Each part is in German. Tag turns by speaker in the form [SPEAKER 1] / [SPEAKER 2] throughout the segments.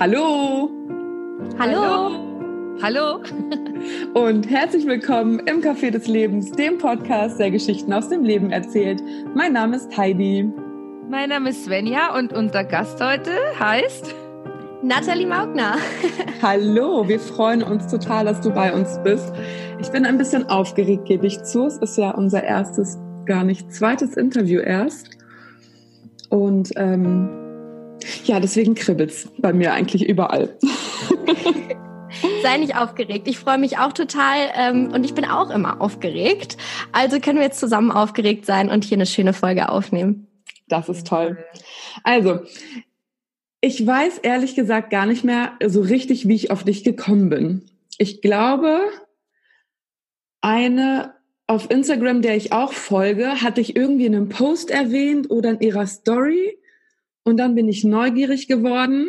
[SPEAKER 1] Hallo.
[SPEAKER 2] Hallo. Hallo.
[SPEAKER 1] Und herzlich willkommen im Café des Lebens, dem Podcast, der Geschichten aus dem Leben erzählt. Mein Name ist Heidi.
[SPEAKER 2] Mein Name ist Svenja und unser Gast heute heißt
[SPEAKER 3] Nathalie Maugner.
[SPEAKER 1] Hallo, wir freuen uns total, dass du bei uns bist. Ich bin ein bisschen aufgeregt, gebe ich zu. Es ist ja unser erstes, gar nicht zweites Interview erst. Und ähm, ja, deswegen kribbelt's bei mir eigentlich überall.
[SPEAKER 3] Sei nicht aufgeregt. Ich freue mich auch total ähm, und ich bin auch immer aufgeregt. Also können wir jetzt zusammen aufgeregt sein und hier eine schöne Folge aufnehmen.
[SPEAKER 1] Das ist toll. Also, ich weiß ehrlich gesagt gar nicht mehr so richtig, wie ich auf dich gekommen bin. Ich glaube, eine auf Instagram, der ich auch folge, hatte ich irgendwie in einem Post erwähnt oder in ihrer Story. Und dann bin ich neugierig geworden,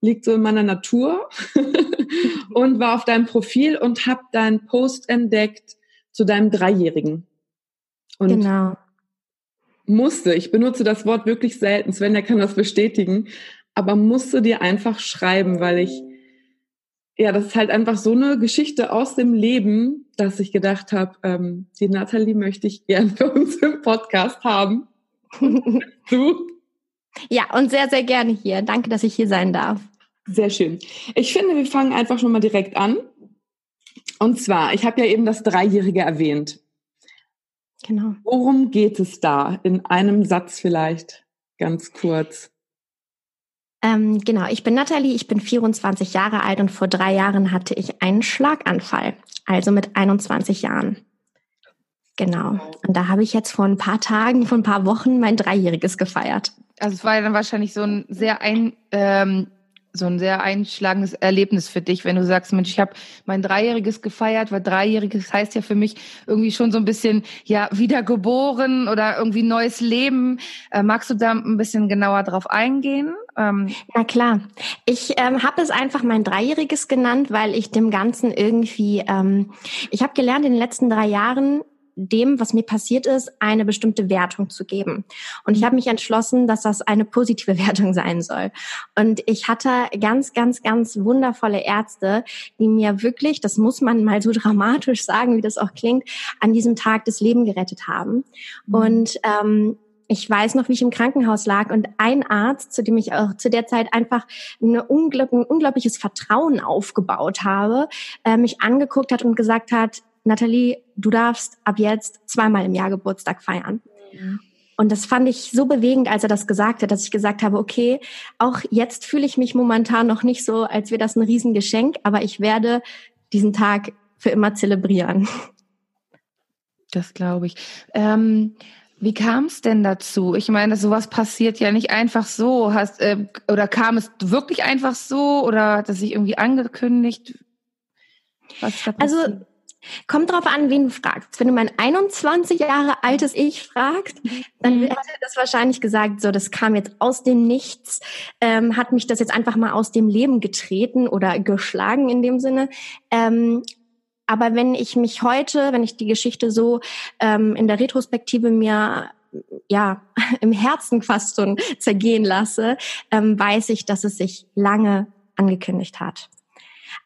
[SPEAKER 1] liegt so in meiner Natur und war auf deinem Profil und habe deinen Post entdeckt zu deinem Dreijährigen. Und
[SPEAKER 3] genau.
[SPEAKER 1] musste, ich benutze das Wort wirklich selten, Sven, der kann das bestätigen, aber musste dir einfach schreiben, weil ich, ja, das ist halt einfach so eine Geschichte aus dem Leben, dass ich gedacht habe, ähm, die Nathalie möchte ich gern für uns im Podcast haben.
[SPEAKER 3] du? Ja, und sehr, sehr gerne hier. Danke, dass ich hier sein darf.
[SPEAKER 1] Sehr schön. Ich finde, wir fangen einfach schon mal direkt an. Und zwar, ich habe ja eben das Dreijährige erwähnt.
[SPEAKER 3] Genau.
[SPEAKER 1] Worum geht es da? In einem Satz vielleicht, ganz kurz.
[SPEAKER 3] Ähm, genau, ich bin Nathalie, ich bin 24 Jahre alt und vor drei Jahren hatte ich einen Schlaganfall, also mit 21 Jahren. Genau. Und da habe ich jetzt vor ein paar Tagen, vor ein paar Wochen mein Dreijähriges gefeiert.
[SPEAKER 2] Also es war dann wahrscheinlich so ein sehr ein, ähm, so ein sehr einschlagendes Erlebnis für dich, wenn du sagst, Mensch, ich habe mein Dreijähriges gefeiert, weil Dreijähriges heißt ja für mich irgendwie schon so ein bisschen ja wiedergeboren oder irgendwie neues Leben. Äh, magst du da ein bisschen genauer drauf eingehen?
[SPEAKER 3] Ähm Na klar. Ich ähm, habe es einfach mein Dreijähriges genannt, weil ich dem Ganzen irgendwie, ähm, ich habe gelernt in den letzten drei Jahren, dem, was mir passiert ist, eine bestimmte Wertung zu geben. Und ich habe mich entschlossen, dass das eine positive Wertung sein soll. Und ich hatte ganz, ganz, ganz wundervolle Ärzte, die mir wirklich, das muss man mal so dramatisch sagen, wie das auch klingt, an diesem Tag das Leben gerettet haben. Mhm. Und ähm, ich weiß noch, wie ich im Krankenhaus lag und ein Arzt, zu dem ich auch zu der Zeit einfach ein unglaubliches Vertrauen aufgebaut habe, äh, mich angeguckt hat und gesagt hat, Nathalie, du darfst ab jetzt zweimal im Jahr Geburtstag feiern. Mhm. Und das fand ich so bewegend, als er das gesagt hat, dass ich gesagt habe, okay, auch jetzt fühle ich mich momentan noch nicht so, als wäre das ein Riesengeschenk, aber ich werde diesen Tag für immer zelebrieren.
[SPEAKER 2] Das glaube ich. Ähm, wie kam es denn dazu? Ich meine, sowas passiert ja nicht einfach so. Hast, äh, oder kam es wirklich einfach so oder hat es sich irgendwie angekündigt?
[SPEAKER 3] Was da also Kommt drauf an, wen du fragst. Wenn du mein 21 Jahre altes Ich fragst, dann mhm. hätte das wahrscheinlich gesagt, so, das kam jetzt aus dem Nichts, ähm, hat mich das jetzt einfach mal aus dem Leben getreten oder geschlagen in dem Sinne. Ähm, aber wenn ich mich heute, wenn ich die Geschichte so ähm, in der Retrospektive mir ja im Herzen fast so zergehen lasse, ähm, weiß ich, dass es sich lange angekündigt hat.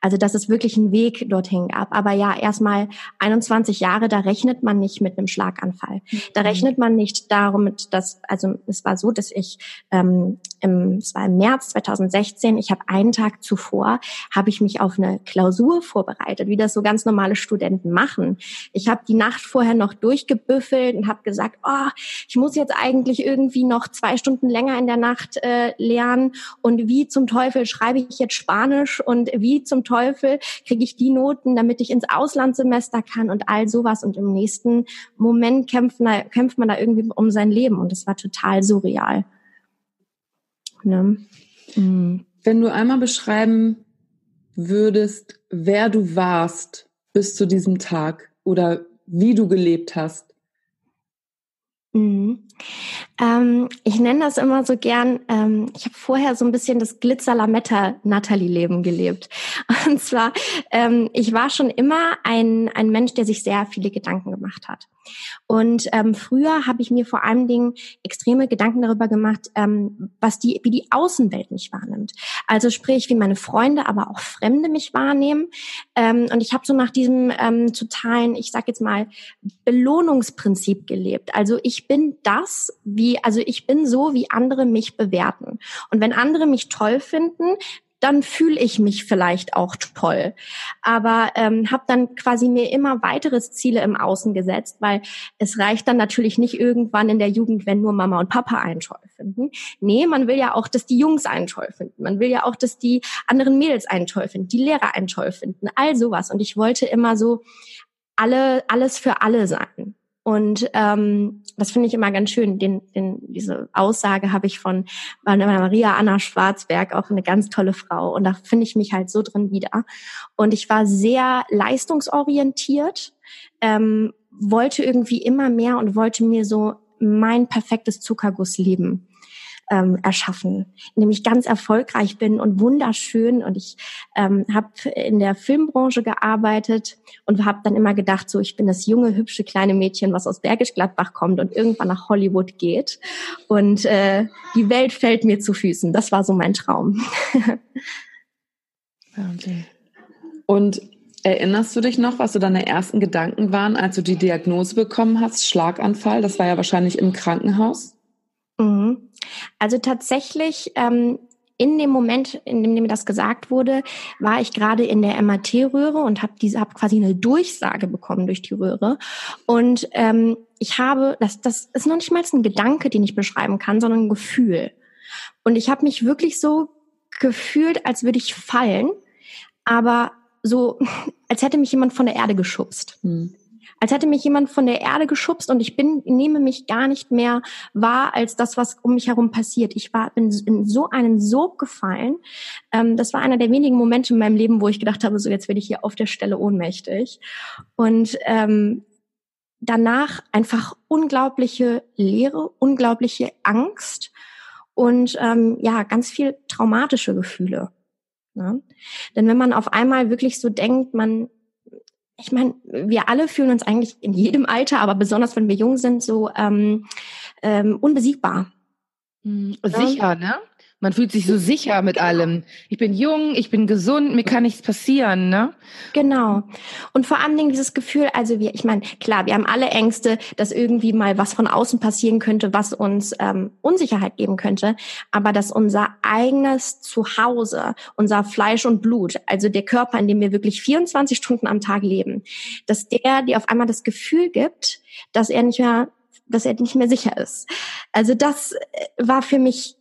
[SPEAKER 3] Also dass es wirklich einen Weg dorthin gab. Aber ja, erstmal 21 Jahre, da rechnet man nicht mit einem Schlaganfall. Da mhm. rechnet man nicht darum, dass, also es war so, dass ich, ähm, im, es war im März 2016, ich habe einen Tag zuvor, habe ich mich auf eine Klausur vorbereitet, wie das so ganz normale Studenten machen. Ich habe die Nacht vorher noch durchgebüffelt und habe gesagt, oh, ich muss jetzt eigentlich irgendwie noch zwei Stunden länger in der Nacht äh, lernen und wie zum Teufel schreibe ich jetzt Spanisch und wie zum Teufel kriege ich die Noten, damit ich ins Auslandssemester kann und all sowas. Und im nächsten Moment kämpft, kämpft man da irgendwie um sein Leben. Und es war total surreal.
[SPEAKER 1] Ne? Mhm. Wenn du einmal beschreiben würdest, wer du warst bis zu diesem Tag oder wie du gelebt hast,
[SPEAKER 3] Mhm. Ähm, ich nenne das immer so gern, ähm, ich habe vorher so ein bisschen das Glitzer-Lametta-Natalie-Leben gelebt. Und zwar, ähm, ich war schon immer ein, ein Mensch, der sich sehr viele Gedanken gemacht hat. Und ähm, früher habe ich mir vor allen Dingen extreme Gedanken darüber gemacht, ähm, was die, wie die Außenwelt mich wahrnimmt. Also sprich, wie meine Freunde, aber auch Fremde mich wahrnehmen. Ähm, und ich habe so nach diesem ähm, totalen, ich sag jetzt mal, Belohnungsprinzip gelebt. Also ich bin das, wie, also ich bin so, wie andere mich bewerten. Und wenn andere mich toll finden, dann fühle ich mich vielleicht auch toll. Aber ähm, habe dann quasi mir immer weiteres Ziele im Außen gesetzt, weil es reicht dann natürlich nicht irgendwann in der Jugend, wenn nur Mama und Papa einen toll finden. Nee, man will ja auch, dass die Jungs einen toll finden. Man will ja auch, dass die anderen Mädels einen toll finden, die Lehrer einen toll finden, all sowas. Und ich wollte immer so alle, alles für alle sein. Und ähm, das finde ich immer ganz schön. Den, den, diese Aussage habe ich von Maria Anna Schwarzberg, auch eine ganz tolle Frau. Und da finde ich mich halt so drin wieder. Und ich war sehr leistungsorientiert, ähm, wollte irgendwie immer mehr und wollte mir so mein perfektes Zuckergussleben ähm, erschaffen, in ich ganz erfolgreich bin und wunderschön. Und ich ähm, habe in der Filmbranche gearbeitet und habe dann immer gedacht, so ich bin das junge, hübsche kleine Mädchen, was aus Bergisch Gladbach kommt und irgendwann nach Hollywood geht. Und äh, die Welt fällt mir zu Füßen. Das war so mein Traum.
[SPEAKER 1] Und Erinnerst du dich noch, was so deine ersten Gedanken waren, als du die Diagnose bekommen hast, Schlaganfall? Das war ja wahrscheinlich im Krankenhaus.
[SPEAKER 3] Mhm. Also tatsächlich ähm, in dem Moment, in dem mir das gesagt wurde, war ich gerade in der MRT-Röhre und habe diese hab quasi eine Durchsage bekommen durch die Röhre. Und ähm, ich habe, das, das ist noch nicht mal ein Gedanke, den ich beschreiben kann, sondern ein Gefühl. Und ich habe mich wirklich so gefühlt, als würde ich fallen, aber so, als hätte mich jemand von der Erde geschubst. Hm als hätte mich jemand von der Erde geschubst und ich bin, nehme mich gar nicht mehr wahr als das, was um mich herum passiert. Ich war bin in so einen Sog gefallen. Ähm, das war einer der wenigen Momente in meinem Leben, wo ich gedacht habe, so jetzt werde ich hier auf der Stelle ohnmächtig. Und ähm, danach einfach unglaubliche Leere, unglaubliche Angst und ähm, ja, ganz viel traumatische Gefühle. Ne? Denn wenn man auf einmal wirklich so denkt, man ich meine, wir alle fühlen uns eigentlich in jedem Alter, aber besonders wenn wir jung sind, so ähm, ähm, unbesiegbar.
[SPEAKER 2] Hm, sicher, ne? Man fühlt sich so sicher mit allem. Ich bin jung, ich bin gesund, mir kann nichts passieren, ne?
[SPEAKER 3] Genau. Und vor allen Dingen dieses Gefühl, also wir, ich meine, klar, wir haben alle Ängste, dass irgendwie mal was von außen passieren könnte, was uns ähm, Unsicherheit geben könnte, aber dass unser eigenes Zuhause, unser Fleisch und Blut, also der Körper, in dem wir wirklich 24 Stunden am Tag leben, dass der dir auf einmal das Gefühl gibt, dass er nicht mehr dass er nicht mehr sicher ist. Also das äh, war für mich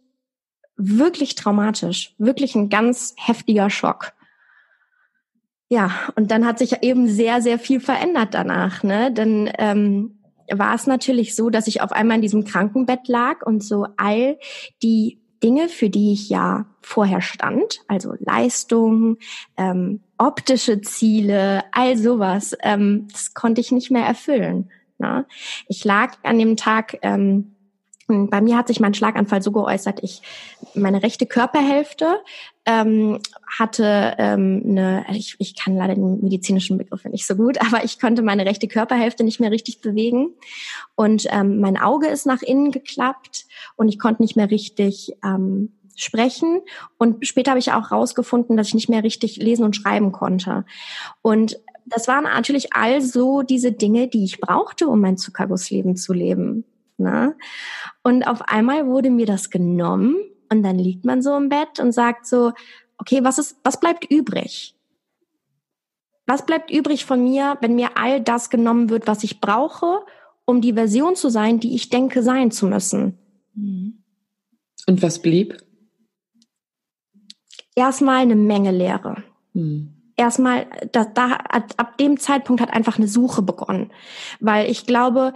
[SPEAKER 3] wirklich traumatisch, wirklich ein ganz heftiger Schock. Ja, und dann hat sich eben sehr, sehr viel verändert danach, ne? Dann ähm, war es natürlich so, dass ich auf einmal in diesem Krankenbett lag und so all die Dinge, für die ich ja vorher stand, also Leistung, ähm, optische Ziele, all sowas, ähm, das konnte ich nicht mehr erfüllen. Ne? Ich lag an dem Tag ähm, bei mir hat sich mein Schlaganfall so geäußert, ich meine rechte Körperhälfte ähm, hatte ähm, eine, ich, ich kann leider den medizinischen Begriff nicht so gut, aber ich konnte meine rechte Körperhälfte nicht mehr richtig bewegen. Und ähm, mein Auge ist nach innen geklappt und ich konnte nicht mehr richtig ähm, sprechen. Und später habe ich auch rausgefunden, dass ich nicht mehr richtig lesen und schreiben konnte. Und das waren natürlich all so diese Dinge, die ich brauchte, um mein Zuckergussleben zu leben. Ne? Und auf einmal wurde mir das genommen und dann liegt man so im Bett und sagt so, okay, was ist, was bleibt übrig? Was bleibt übrig von mir, wenn mir all das genommen wird, was ich brauche, um die Version zu sein, die ich denke sein zu müssen?
[SPEAKER 1] Und was blieb?
[SPEAKER 3] Erstmal eine Menge Leere. Hm erstmal, da, da ab dem Zeitpunkt hat einfach eine Suche begonnen, weil ich glaube,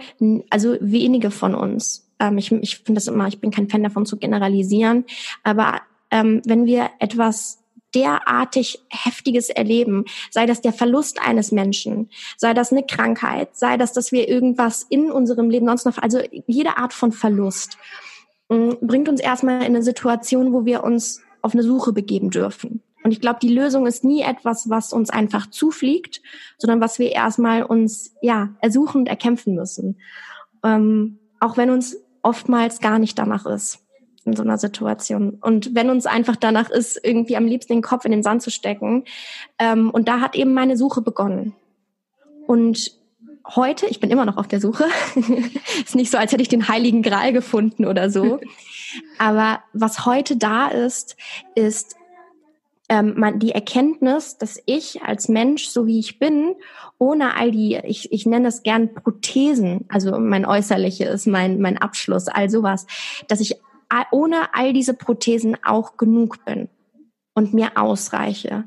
[SPEAKER 3] also wenige von uns, ähm, ich, ich finde das immer, ich bin kein Fan davon zu generalisieren, aber ähm, wenn wir etwas derartig heftiges erleben, sei das der Verlust eines Menschen, sei das eine Krankheit, sei das, dass wir irgendwas in unserem Leben sonst noch, also jede Art von Verlust, bringt uns erstmal in eine Situation, wo wir uns auf eine Suche begeben dürfen. Und ich glaube, die Lösung ist nie etwas, was uns einfach zufliegt, sondern was wir erstmal uns ja ersuchen und erkämpfen müssen. Ähm, auch wenn uns oftmals gar nicht danach ist in so einer Situation. Und wenn uns einfach danach ist, irgendwie am liebsten den Kopf in den Sand zu stecken. Ähm, und da hat eben meine Suche begonnen. Und heute, ich bin immer noch auf der Suche, ist nicht so, als hätte ich den heiligen Gral gefunden oder so. Aber was heute da ist, ist ähm, man, die Erkenntnis, dass ich als Mensch, so wie ich bin, ohne all die, ich, ich nenne das gern Prothesen, also mein Äußerliche ist mein, mein Abschluss, all sowas, dass ich ohne all diese Prothesen auch genug bin und mir ausreiche.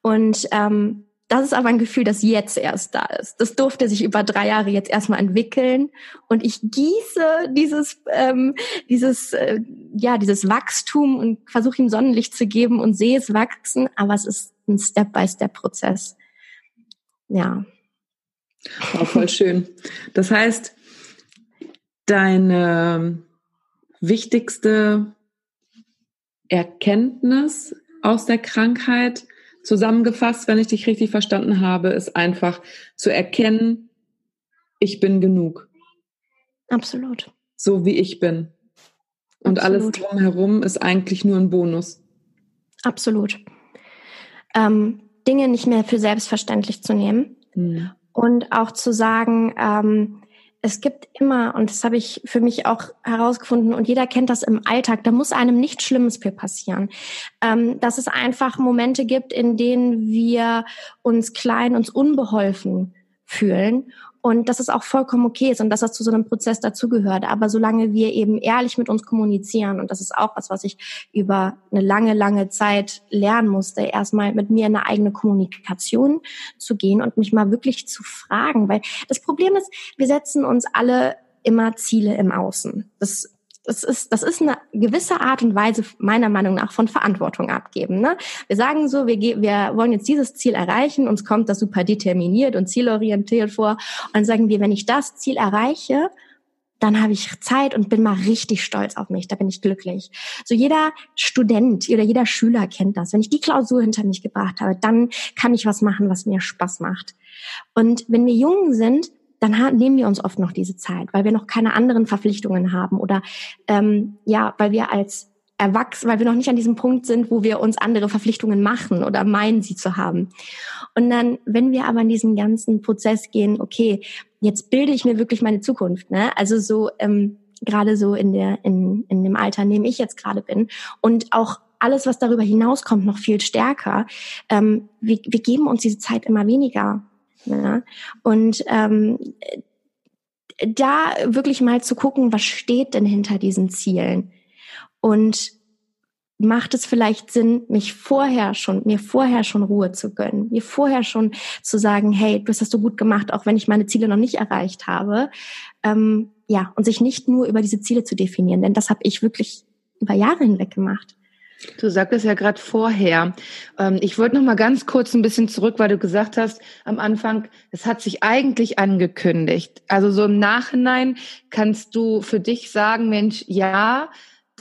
[SPEAKER 3] Und ähm, das ist aber ein Gefühl, das jetzt erst da ist. Das durfte sich über drei Jahre jetzt erstmal entwickeln. Und ich gieße dieses, ähm, dieses, äh, ja, dieses Wachstum und versuche ihm Sonnenlicht zu geben und sehe es wachsen. Aber es ist ein Step-by-Step-Prozess. Ja.
[SPEAKER 1] War voll schön. Das heißt, deine wichtigste Erkenntnis aus der Krankheit Zusammengefasst, wenn ich dich richtig verstanden habe, ist einfach zu erkennen, ich bin genug.
[SPEAKER 3] Absolut.
[SPEAKER 1] So wie ich bin. Und Absolut. alles drumherum ist eigentlich nur ein Bonus.
[SPEAKER 3] Absolut. Ähm, Dinge nicht mehr für selbstverständlich zu nehmen hm. und auch zu sagen, ähm, es gibt immer, und das habe ich für mich auch herausgefunden, und jeder kennt das im Alltag, da muss einem nichts Schlimmes für passieren. Ähm, dass es einfach Momente gibt, in denen wir uns klein, uns unbeholfen fühlen und dass es auch vollkommen okay ist und dass das zu so einem Prozess dazugehört. Aber solange wir eben ehrlich mit uns kommunizieren, und das ist auch was, was ich über eine lange, lange Zeit lernen musste, erstmal mit mir in eine eigene Kommunikation zu gehen und mich mal wirklich zu fragen. Weil das Problem ist, wir setzen uns alle immer Ziele im Außen. Das das ist, das ist eine gewisse Art und Weise meiner Meinung nach von Verantwortung abgeben. Ne? Wir sagen so, wir, wir wollen jetzt dieses Ziel erreichen, uns kommt das super determiniert und zielorientiert vor. Und dann sagen wir, wenn ich das Ziel erreiche, dann habe ich Zeit und bin mal richtig stolz auf mich. Da bin ich glücklich. So jeder Student oder jeder Schüler kennt das. Wenn ich die Klausur hinter mich gebracht habe, dann kann ich was machen, was mir Spaß macht. Und wenn wir jung sind, dann nehmen wir uns oft noch diese Zeit, weil wir noch keine anderen Verpflichtungen haben oder ähm, ja, weil wir als erwachsen, weil wir noch nicht an diesem Punkt sind, wo wir uns andere Verpflichtungen machen oder meinen, sie zu haben. Und dann, wenn wir aber in diesen ganzen Prozess gehen, okay, jetzt bilde ich mir wirklich meine Zukunft, ne? Also so ähm, gerade so in der in in dem Alter, in dem ich jetzt gerade bin und auch alles, was darüber hinauskommt, noch viel stärker. Ähm, wir, wir geben uns diese Zeit immer weniger. Ja? Und ähm, da wirklich mal zu gucken, was steht denn hinter diesen Zielen? Und macht es vielleicht Sinn, mich vorher schon, mir vorher schon Ruhe zu gönnen, mir vorher schon zu sagen, hey, du hast das so gut gemacht, auch wenn ich meine Ziele noch nicht erreicht habe. Ähm, ja, und sich nicht nur über diese Ziele zu definieren, denn das habe ich wirklich über Jahre hinweg gemacht.
[SPEAKER 2] Du sagtest ja gerade vorher. Ähm, ich wollte noch mal ganz kurz ein bisschen zurück, weil du gesagt hast am Anfang, es hat sich eigentlich angekündigt. Also so im Nachhinein kannst du für dich sagen, Mensch, ja,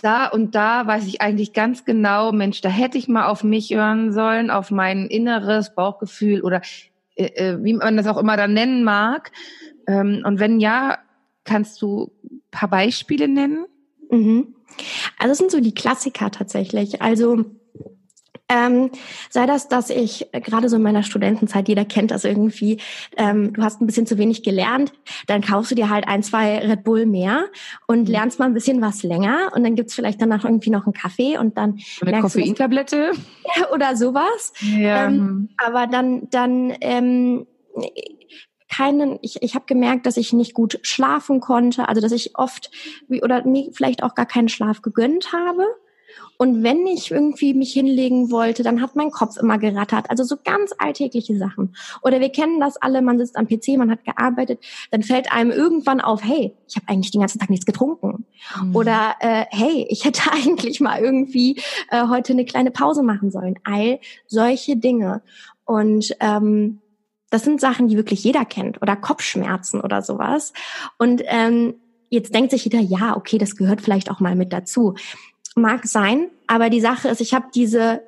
[SPEAKER 2] da und da weiß ich eigentlich ganz genau, Mensch, da hätte ich mal auf mich hören sollen, auf mein inneres Bauchgefühl oder äh, äh wie man das auch immer dann nennen mag. Ähm, und wenn ja, kannst du paar Beispiele nennen?
[SPEAKER 3] Mhm. Also es sind so die Klassiker tatsächlich. Also ähm, sei das, dass ich gerade so in meiner Studentenzeit, jeder kennt das irgendwie, ähm, du hast ein bisschen zu wenig gelernt, dann kaufst du dir halt ein, zwei Red Bull mehr und mhm. lernst mal ein bisschen was länger und dann gibt's vielleicht danach irgendwie noch einen Kaffee und dann
[SPEAKER 2] eine Koffeintablette
[SPEAKER 3] oder sowas. Ja. Ähm, aber dann, dann ähm, keinen, ich, ich habe gemerkt, dass ich nicht gut schlafen konnte, also dass ich oft oder mir vielleicht auch gar keinen Schlaf gegönnt habe. Und wenn ich irgendwie mich hinlegen wollte, dann hat mein Kopf immer gerattert. Also so ganz alltägliche Sachen. Oder wir kennen das alle, man sitzt am PC, man hat gearbeitet, dann fällt einem irgendwann auf, hey, ich habe eigentlich den ganzen Tag nichts getrunken. Mhm. Oder äh, hey, ich hätte eigentlich mal irgendwie äh, heute eine kleine Pause machen sollen. All solche Dinge. Und ähm, das sind Sachen, die wirklich jeder kennt oder Kopfschmerzen oder sowas. Und ähm, jetzt denkt sich jeder, ja, okay, das gehört vielleicht auch mal mit dazu. Mag sein, aber die Sache ist, ich habe diese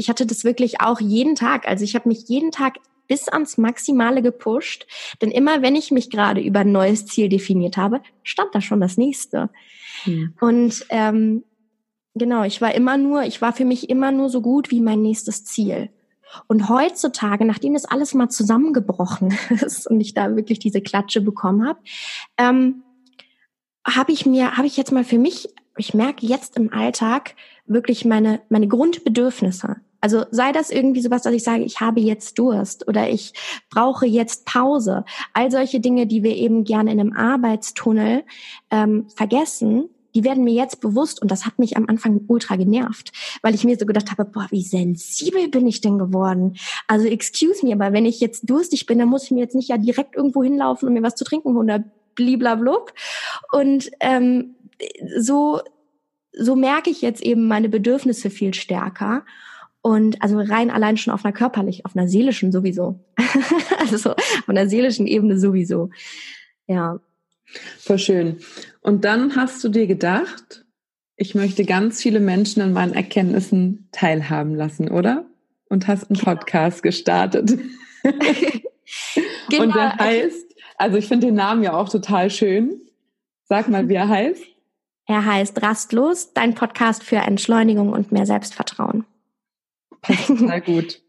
[SPEAKER 3] ich hatte das wirklich auch jeden Tag. Also ich habe mich jeden Tag bis ans Maximale gepusht. Denn immer wenn ich mich gerade über ein neues Ziel definiert habe, stand da schon das nächste. Hm. Und ähm, genau, ich war immer nur, ich war für mich immer nur so gut wie mein nächstes Ziel. Und heutzutage, nachdem das alles mal zusammengebrochen ist und ich da wirklich diese Klatsche bekommen habe, ähm, habe ich mir, habe ich jetzt mal für mich, ich merke jetzt im Alltag wirklich meine meine Grundbedürfnisse. Also sei das irgendwie sowas, dass ich sage, ich habe jetzt Durst oder ich brauche jetzt Pause. All solche Dinge, die wir eben gerne in einem Arbeitstunnel ähm, vergessen, die werden mir jetzt bewusst und das hat mich am Anfang ultra genervt, weil ich mir so gedacht habe, boah, wie sensibel bin ich denn geworden? Also excuse me, aber wenn ich jetzt durstig bin, dann muss ich mir jetzt nicht ja direkt irgendwo hinlaufen und mir was zu trinken holen bliblablub. Und ähm, so so merke ich jetzt eben meine Bedürfnisse viel stärker. Und also rein allein schon auf einer körperlich, auf einer seelischen sowieso. also auf einer seelischen Ebene sowieso. Ja.
[SPEAKER 1] Voll schön. Und dann hast du dir gedacht, ich möchte ganz viele Menschen an meinen Erkenntnissen teilhaben lassen, oder? Und hast einen genau. Podcast gestartet. genau. Und der heißt, also ich finde den Namen ja auch total schön. Sag mal, wie er heißt.
[SPEAKER 3] Er heißt Rastlos, dein Podcast für Entschleunigung und mehr Selbstvertrauen.
[SPEAKER 1] Passt total gut.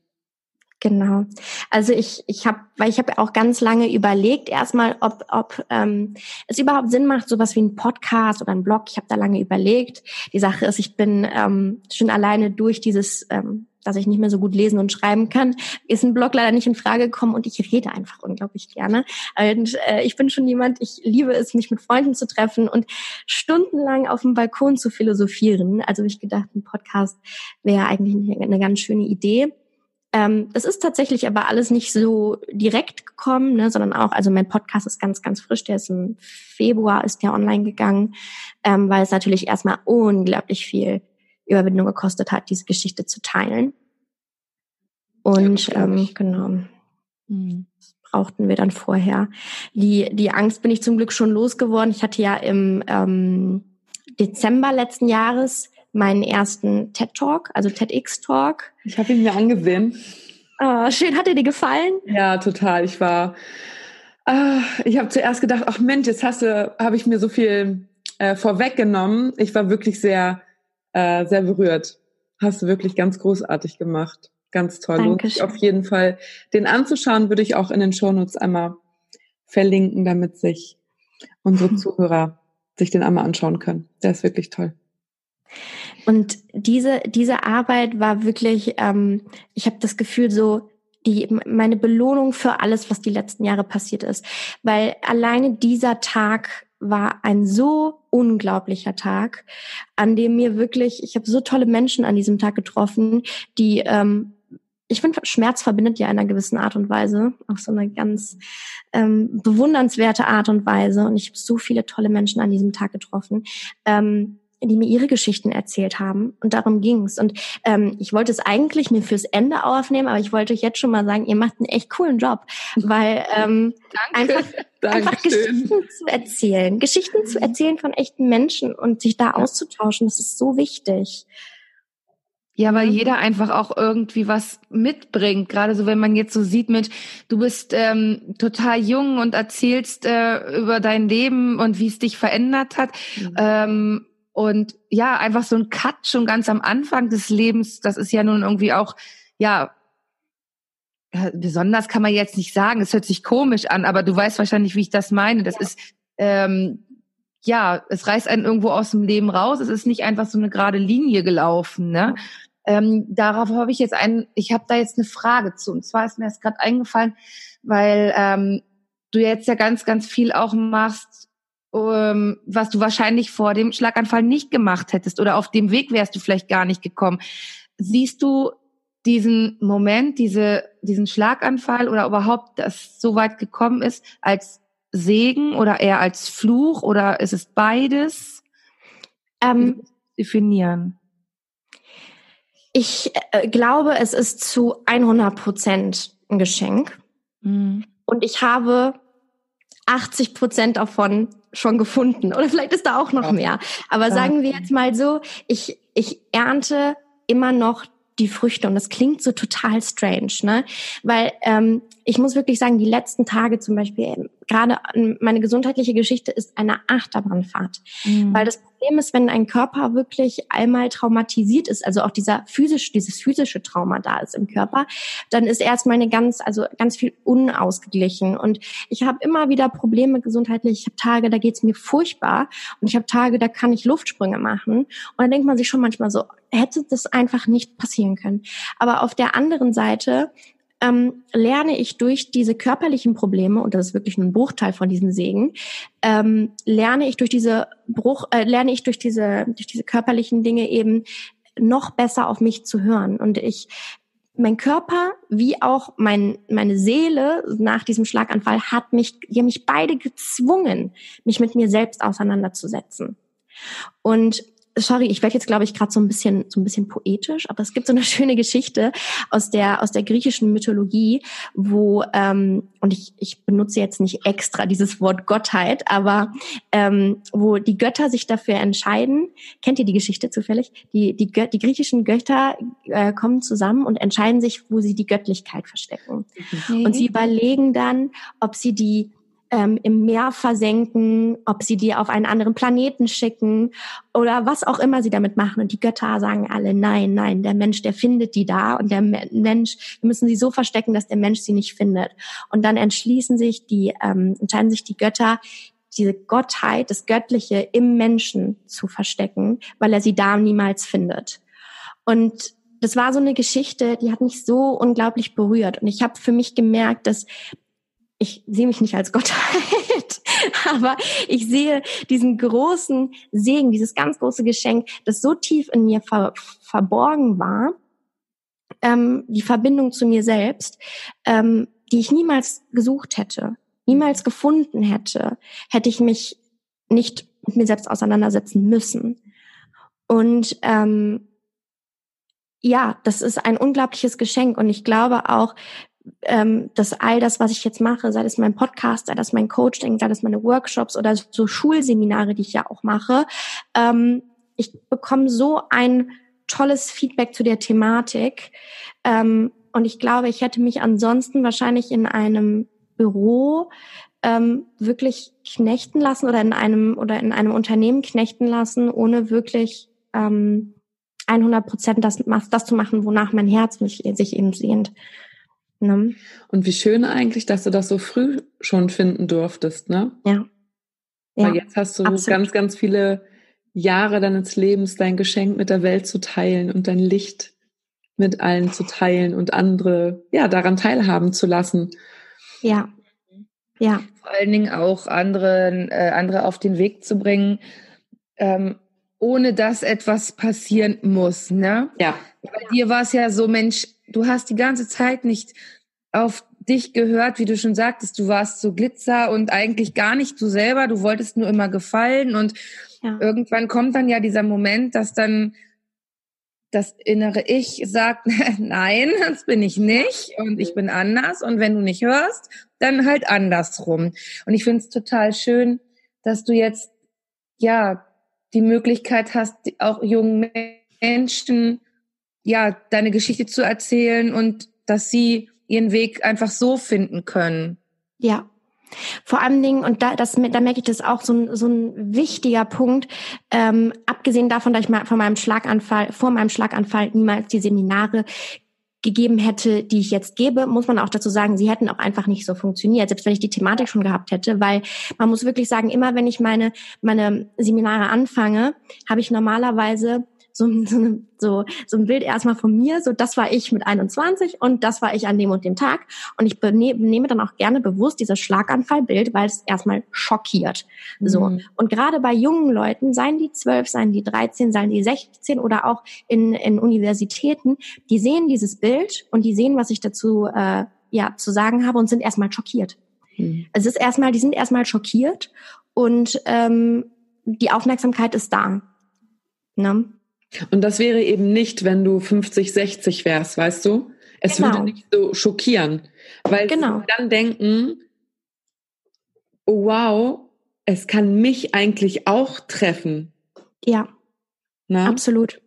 [SPEAKER 3] Genau. Also ich, ich habe, weil ich habe auch ganz lange überlegt, erstmal, ob, ob ähm, es überhaupt Sinn macht, sowas wie ein Podcast oder ein Blog. Ich habe da lange überlegt. Die Sache ist, ich bin ähm, schon alleine durch dieses ähm, dass ich nicht mehr so gut lesen und schreiben kann, ist ein Blog leider nicht in Frage gekommen und ich rede einfach unglaublich gerne. Und äh, ich bin schon jemand, ich liebe es, mich mit Freunden zu treffen und stundenlang auf dem Balkon zu philosophieren. Also habe ich gedacht, ein Podcast wäre eigentlich eine ganz schöne Idee. Ähm, das ist tatsächlich aber alles nicht so direkt gekommen, ne, sondern auch, also mein Podcast ist ganz, ganz frisch, der ist im Februar, ist der online gegangen, ähm, weil es natürlich erstmal unglaublich viel Überwindung gekostet hat, diese Geschichte zu teilen. Und ja, ähm, genau, mhm. brauchten wir dann vorher. Die, die Angst bin ich zum Glück schon losgeworden. Ich hatte ja im ähm, Dezember letzten Jahres meinen ersten TED Talk, also TEDx Talk.
[SPEAKER 1] Ich habe ihn mir angesehen.
[SPEAKER 3] Oh, schön, hat er dir gefallen?
[SPEAKER 1] Ja, total. Ich war, ah, ich habe zuerst gedacht, ach Mensch, jetzt hast du, habe ich mir so viel äh, vorweggenommen. Ich war wirklich sehr äh, sehr berührt. Hast du wirklich ganz großartig gemacht. Ganz toll. Sich auf jeden Fall. Den anzuschauen würde ich auch in den Shownotes einmal verlinken, damit sich unsere Zuhörer sich den einmal anschauen können. Der ist wirklich toll.
[SPEAKER 3] Und diese, diese Arbeit war wirklich, ähm, ich habe das Gefühl, so die meine Belohnung für alles, was die letzten Jahre passiert ist. Weil alleine dieser Tag war ein so unglaublicher Tag, an dem mir wirklich, ich habe so tolle Menschen an diesem Tag getroffen, die ähm, ich finde, Schmerz verbindet ja in einer gewissen Art und Weise, auf so eine ganz ähm, bewundernswerte Art und Weise. Und ich habe so viele tolle Menschen an diesem Tag getroffen. Ähm, die mir ihre Geschichten erzählt haben. Und darum ging's. Und ähm, ich wollte es eigentlich mir fürs Ende aufnehmen, aber ich wollte euch jetzt schon mal sagen, ihr macht einen echt coolen Job, weil ähm, Danke. einfach, einfach Geschichten zu erzählen, Geschichten zu erzählen von echten Menschen und sich da ja. auszutauschen, das ist so wichtig.
[SPEAKER 2] Ja, weil jeder einfach auch irgendwie was mitbringt. Gerade so, wenn man jetzt so sieht mit, du bist ähm, total jung und erzählst äh, über dein Leben und wie es dich verändert hat. Mhm. Ähm, und ja, einfach so ein Cut schon ganz am Anfang des Lebens, das ist ja nun irgendwie auch, ja, besonders kann man jetzt nicht sagen, es hört sich komisch an, aber du weißt wahrscheinlich, wie ich das meine. Das ja. ist, ähm, ja, es reißt einen irgendwo aus dem Leben raus. Es ist nicht einfach so eine gerade Linie gelaufen. Ne? Ähm, darauf habe ich jetzt einen, ich habe da jetzt eine Frage zu. Und zwar ist mir jetzt gerade eingefallen, weil ähm, du jetzt ja ganz, ganz viel auch machst ähm, was du wahrscheinlich vor dem Schlaganfall nicht gemacht hättest oder auf dem Weg wärst du vielleicht gar nicht gekommen. Siehst du diesen Moment, diese, diesen Schlaganfall oder überhaupt, dass so weit gekommen ist, als Segen oder eher als Fluch oder ist es beides? Ähm, definieren.
[SPEAKER 3] Ich äh, glaube, es ist zu 100 Prozent ein Geschenk. Mhm. Und ich habe 80 Prozent davon schon gefunden. Oder vielleicht ist da auch noch ja. mehr. Aber ja. sagen wir jetzt mal so, ich, ich ernte immer noch die Früchte. Und das klingt so total strange, ne? Weil ähm, ich muss wirklich sagen, die letzten Tage zum Beispiel, ähm, gerade meine gesundheitliche Geschichte ist eine Achterbahnfahrt. Mhm. Weil das Problem ist, wenn ein Körper wirklich einmal traumatisiert ist, also auch dieser physisch, dieses physische Trauma da ist im Körper, dann ist erstmal eine ganz, also ganz viel unausgeglichen. Und ich habe immer wieder Probleme gesundheitlich. Ich habe Tage, da geht's mir furchtbar. Und ich habe Tage, da kann ich Luftsprünge machen. Und dann denkt man sich schon manchmal so, hätte das einfach nicht passieren können. Aber auf der anderen Seite ähm, lerne ich durch diese körperlichen Probleme, und das ist wirklich nur ein Bruchteil von diesen Segen, ähm, lerne ich durch diese Bruch, äh, lerne ich durch diese, durch diese körperlichen Dinge eben noch besser auf mich zu hören. Und ich, mein Körper wie auch mein, meine Seele nach diesem Schlaganfall hat mich, die haben mich beide gezwungen, mich mit mir selbst auseinanderzusetzen. Und sorry, ich werde jetzt, glaube ich, gerade so ein bisschen so ein bisschen poetisch, aber es gibt so eine schöne Geschichte aus der aus der griechischen Mythologie, wo ähm, und ich, ich benutze jetzt nicht extra dieses Wort Gottheit, aber ähm, wo die Götter sich dafür entscheiden. Kennt ihr die Geschichte zufällig? Die die, die griechischen Götter äh, kommen zusammen und entscheiden sich, wo sie die Göttlichkeit verstecken. Mhm. Und sie überlegen dann, ob sie die ähm, im Meer versenken, ob sie die auf einen anderen Planeten schicken oder was auch immer sie damit machen. Und die Götter sagen alle, nein, nein, der Mensch, der findet die da und der Mensch, wir müssen sie so verstecken, dass der Mensch sie nicht findet. Und dann entschließen sich die, ähm, entscheiden sich die Götter, diese Gottheit, das Göttliche im Menschen zu verstecken, weil er sie da niemals findet. Und das war so eine Geschichte, die hat mich so unglaublich berührt. Und ich habe für mich gemerkt, dass ich sehe mich nicht als Gottheit, aber ich sehe diesen großen Segen, dieses ganz große Geschenk, das so tief in mir ver verborgen war, ähm, die Verbindung zu mir selbst, ähm, die ich niemals gesucht hätte, niemals gefunden hätte, hätte ich mich nicht mit mir selbst auseinandersetzen müssen. Und ähm, ja, das ist ein unglaubliches Geschenk und ich glaube auch, ähm, dass all das, was ich jetzt mache, sei das mein Podcast, sei das mein Coaching, sei das meine Workshops oder so Schulseminare, die ich ja auch mache, ähm, ich bekomme so ein tolles Feedback zu der Thematik. Ähm, und ich glaube, ich hätte mich ansonsten wahrscheinlich in einem Büro ähm, wirklich knechten lassen oder in einem oder in einem Unternehmen knechten lassen, ohne wirklich ähm, 100 Prozent das, das zu machen, wonach mein Herz mich, sich eben sehnt.
[SPEAKER 1] Ne? Und wie schön eigentlich, dass du das so früh schon finden durftest, ne?
[SPEAKER 3] Ja.
[SPEAKER 1] ja Weil jetzt hast du absolut. ganz, ganz viele Jahre deines Lebens dein Geschenk mit der Welt zu teilen und dein Licht mit allen zu teilen und andere, ja, daran teilhaben zu lassen.
[SPEAKER 3] Ja. Ja.
[SPEAKER 2] Vor allen Dingen auch andere, äh, andere auf den Weg zu bringen, ähm, ohne dass etwas passieren muss, ne?
[SPEAKER 1] Ja.
[SPEAKER 2] Bei dir war es ja so, Mensch, du hast die ganze Zeit nicht auf dich gehört, wie du schon sagtest, du warst so Glitzer und eigentlich gar nicht du selber, du wolltest nur immer gefallen und ja. irgendwann kommt dann ja dieser Moment, dass dann das innere Ich sagt, nein, das bin ich nicht und ich bin anders und wenn du nicht hörst, dann halt andersrum. Und ich finde es total schön, dass du jetzt ja die Möglichkeit hast, auch jungen Menschen ja, deine Geschichte zu erzählen und dass sie ihren Weg einfach so finden können.
[SPEAKER 3] Ja. Vor allen Dingen, und da, das, da merke ich das auch, so ein, so ein wichtiger Punkt, ähm, abgesehen davon, dass ich mal von meinem Schlaganfall, vor meinem Schlaganfall niemals die Seminare gegeben hätte, die ich jetzt gebe, muss man auch dazu sagen, sie hätten auch einfach nicht so funktioniert, selbst wenn ich die Thematik schon gehabt hätte, weil man muss wirklich sagen, immer wenn ich meine, meine Seminare anfange, habe ich normalerweise so, so, so, ein Bild erstmal von mir, so das war ich mit 21 und das war ich an dem und dem Tag. Und ich nehme dann auch gerne bewusst dieses Schlaganfallbild, weil es erstmal schockiert. So. Mhm. Und gerade bei jungen Leuten, seien die 12, seien die 13, seien die 16 oder auch in, in Universitäten, die sehen dieses Bild und die sehen, was ich dazu äh, ja, zu sagen habe und sind erstmal schockiert. Mhm. Es ist erstmal, die sind erstmal schockiert und ähm, die Aufmerksamkeit ist da. Ne?
[SPEAKER 1] Und das wäre eben nicht, wenn du 50, 60 wärst, weißt du? Es genau. würde nicht so schockieren, weil genau. dann denken, oh wow, es kann mich eigentlich auch treffen.
[SPEAKER 3] Ja, Na? absolut.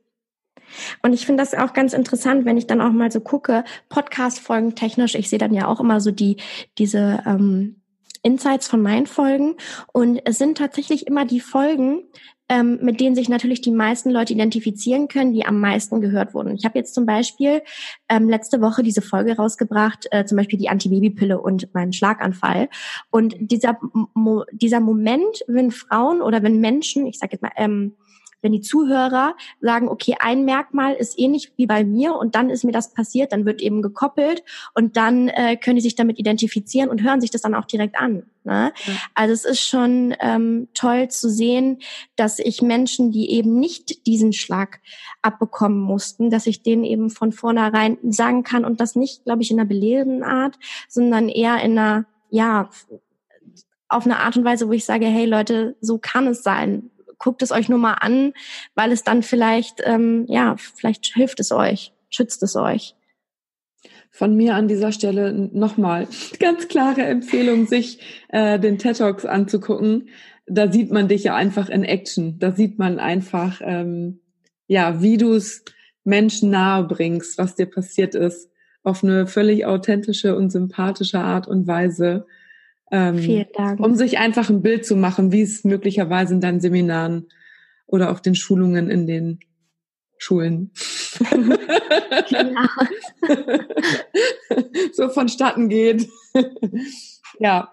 [SPEAKER 3] Und ich finde das auch ganz interessant, wenn ich dann auch mal so gucke, Podcast-Folgen technisch, ich sehe dann ja auch immer so die, diese ähm, Insights von meinen Folgen. Und es sind tatsächlich immer die Folgen, ähm, mit denen sich natürlich die meisten Leute identifizieren können, die am meisten gehört wurden. Ich habe jetzt zum Beispiel ähm, letzte Woche diese Folge rausgebracht, äh, zum Beispiel die Antibabypille und meinen Schlaganfall. Und dieser, Mo dieser Moment, wenn Frauen oder wenn Menschen, ich sage jetzt mal, ähm, wenn die Zuhörer sagen, okay, ein Merkmal ist ähnlich wie bei mir und dann ist mir das passiert, dann wird eben gekoppelt und dann äh, können die sich damit identifizieren und hören sich das dann auch direkt an. Ne? Ja. Also es ist schon ähm, toll zu sehen, dass ich Menschen, die eben nicht diesen Schlag abbekommen mussten, dass ich denen eben von vornherein sagen kann und das nicht, glaube ich, in einer belehrenden Art, sondern eher in einer, ja, auf eine Art und Weise, wo ich sage, hey Leute, so kann es sein guckt es euch nur mal an, weil es dann vielleicht, ähm, ja, vielleicht hilft es euch, schützt es euch.
[SPEAKER 1] Von mir an dieser Stelle nochmal ganz klare Empfehlung, sich äh, den TED Talks anzugucken. Da sieht man dich ja einfach in Action. Da sieht man einfach, ähm, ja, wie du es Menschen nahe bringst, was dir passiert ist, auf eine völlig authentische und sympathische Art und Weise. Ähm, Vielen Dank. Um sich einfach ein Bild zu machen, wie es möglicherweise in deinen Seminaren oder auf den Schulungen in den Schulen genau. so vonstatten geht. ja.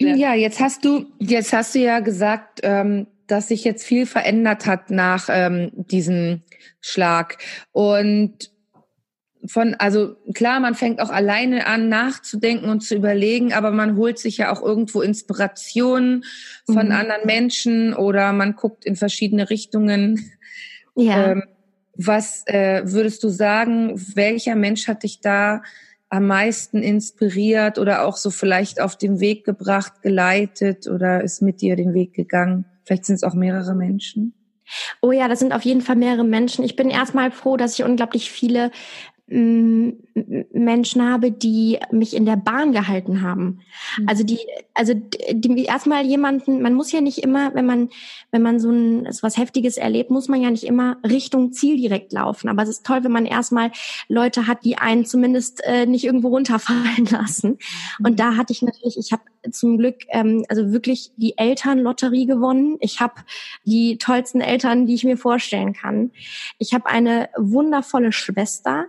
[SPEAKER 2] Ja, jetzt hast du, jetzt hast du ja gesagt, ähm, dass sich jetzt viel verändert hat nach ähm, diesem Schlag. Und von, also klar, man fängt auch alleine an nachzudenken und zu überlegen, aber man holt sich ja auch irgendwo Inspirationen von mhm. anderen Menschen oder man guckt in verschiedene Richtungen. Ja. Ähm, was äh, würdest du sagen, welcher Mensch hat dich da am meisten inspiriert oder auch so vielleicht auf den Weg gebracht, geleitet oder ist mit dir den Weg gegangen? Vielleicht sind es auch mehrere Menschen.
[SPEAKER 3] Oh ja, das sind auf jeden Fall mehrere Menschen. Ich bin erstmal froh, dass ich unglaublich viele Menschen habe, die mich in der Bahn gehalten haben. Mhm. Also die, also die erstmal jemanden, man muss ja nicht immer, wenn man, wenn man so ein so was Heftiges erlebt, muss man ja nicht immer Richtung Ziel direkt laufen. Aber es ist toll, wenn man erstmal Leute hat, die einen zumindest äh, nicht irgendwo runterfallen lassen. Und mhm. da hatte ich natürlich, ich habe zum Glück ähm, also wirklich die Elternlotterie gewonnen. Ich habe die tollsten Eltern, die ich mir vorstellen kann. Ich habe eine wundervolle Schwester,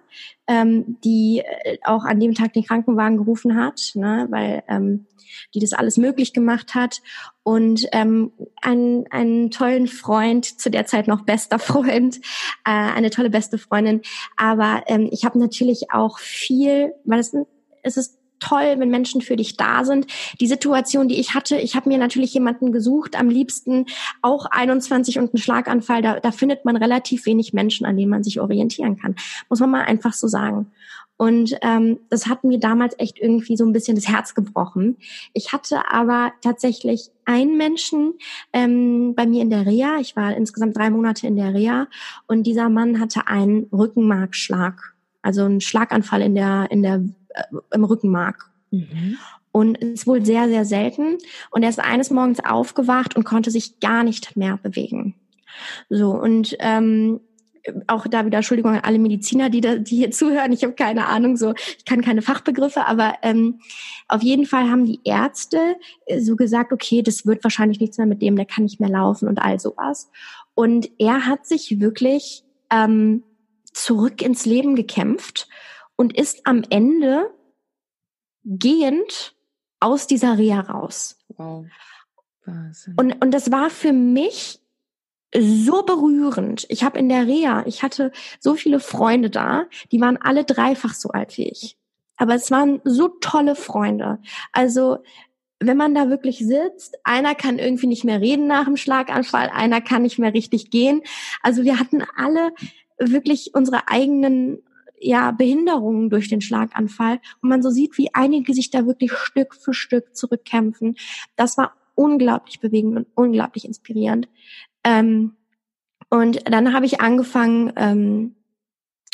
[SPEAKER 3] ähm, die äh, auch an dem Tag den Krankenwagen gerufen hat, ne, weil ähm, die das alles möglich gemacht hat und ähm, einen, einen tollen Freund, zu der Zeit noch bester Freund, äh, eine tolle beste Freundin. Aber ähm, ich habe natürlich auch viel, weil es, es ist toll, wenn Menschen für dich da sind. Die Situation, die ich hatte, ich habe mir natürlich jemanden gesucht, am liebsten auch 21 und ein Schlaganfall. Da, da findet man relativ wenig Menschen, an denen man sich orientieren kann. Muss man mal einfach so sagen. Und ähm, das hat mir damals echt irgendwie so ein bisschen das Herz gebrochen. Ich hatte aber tatsächlich einen Menschen ähm, bei mir in der Reha. Ich war insgesamt drei Monate in der Reha und dieser Mann hatte einen Rückenmarkschlag, also einen Schlaganfall in der in der im Rückenmark. Mhm. Und es ist wohl sehr, sehr selten. Und er ist eines Morgens aufgewacht und konnte sich gar nicht mehr bewegen. So, und ähm, auch da wieder Entschuldigung an alle Mediziner, die, da, die hier zuhören. Ich habe keine Ahnung, so ich kann keine Fachbegriffe, aber ähm, auf jeden Fall haben die Ärzte äh, so gesagt, okay, das wird wahrscheinlich nichts mehr mit dem, der kann nicht mehr laufen und all sowas. Und er hat sich wirklich ähm, zurück ins Leben gekämpft und ist am Ende gehend aus dieser Reha raus. Wow. Und, und das war für mich so berührend. Ich habe in der Reha, ich hatte so viele Freunde da, die waren alle dreifach so alt wie ich. Aber es waren so tolle Freunde. Also wenn man da wirklich sitzt, einer kann irgendwie nicht mehr reden nach dem Schlaganfall, einer kann nicht mehr richtig gehen. Also wir hatten alle wirklich unsere eigenen ja, Behinderungen durch den Schlaganfall und man so sieht, wie einige sich da wirklich Stück für Stück zurückkämpfen. Das war unglaublich bewegend und unglaublich inspirierend. Ähm, und dann habe ich angefangen, ähm,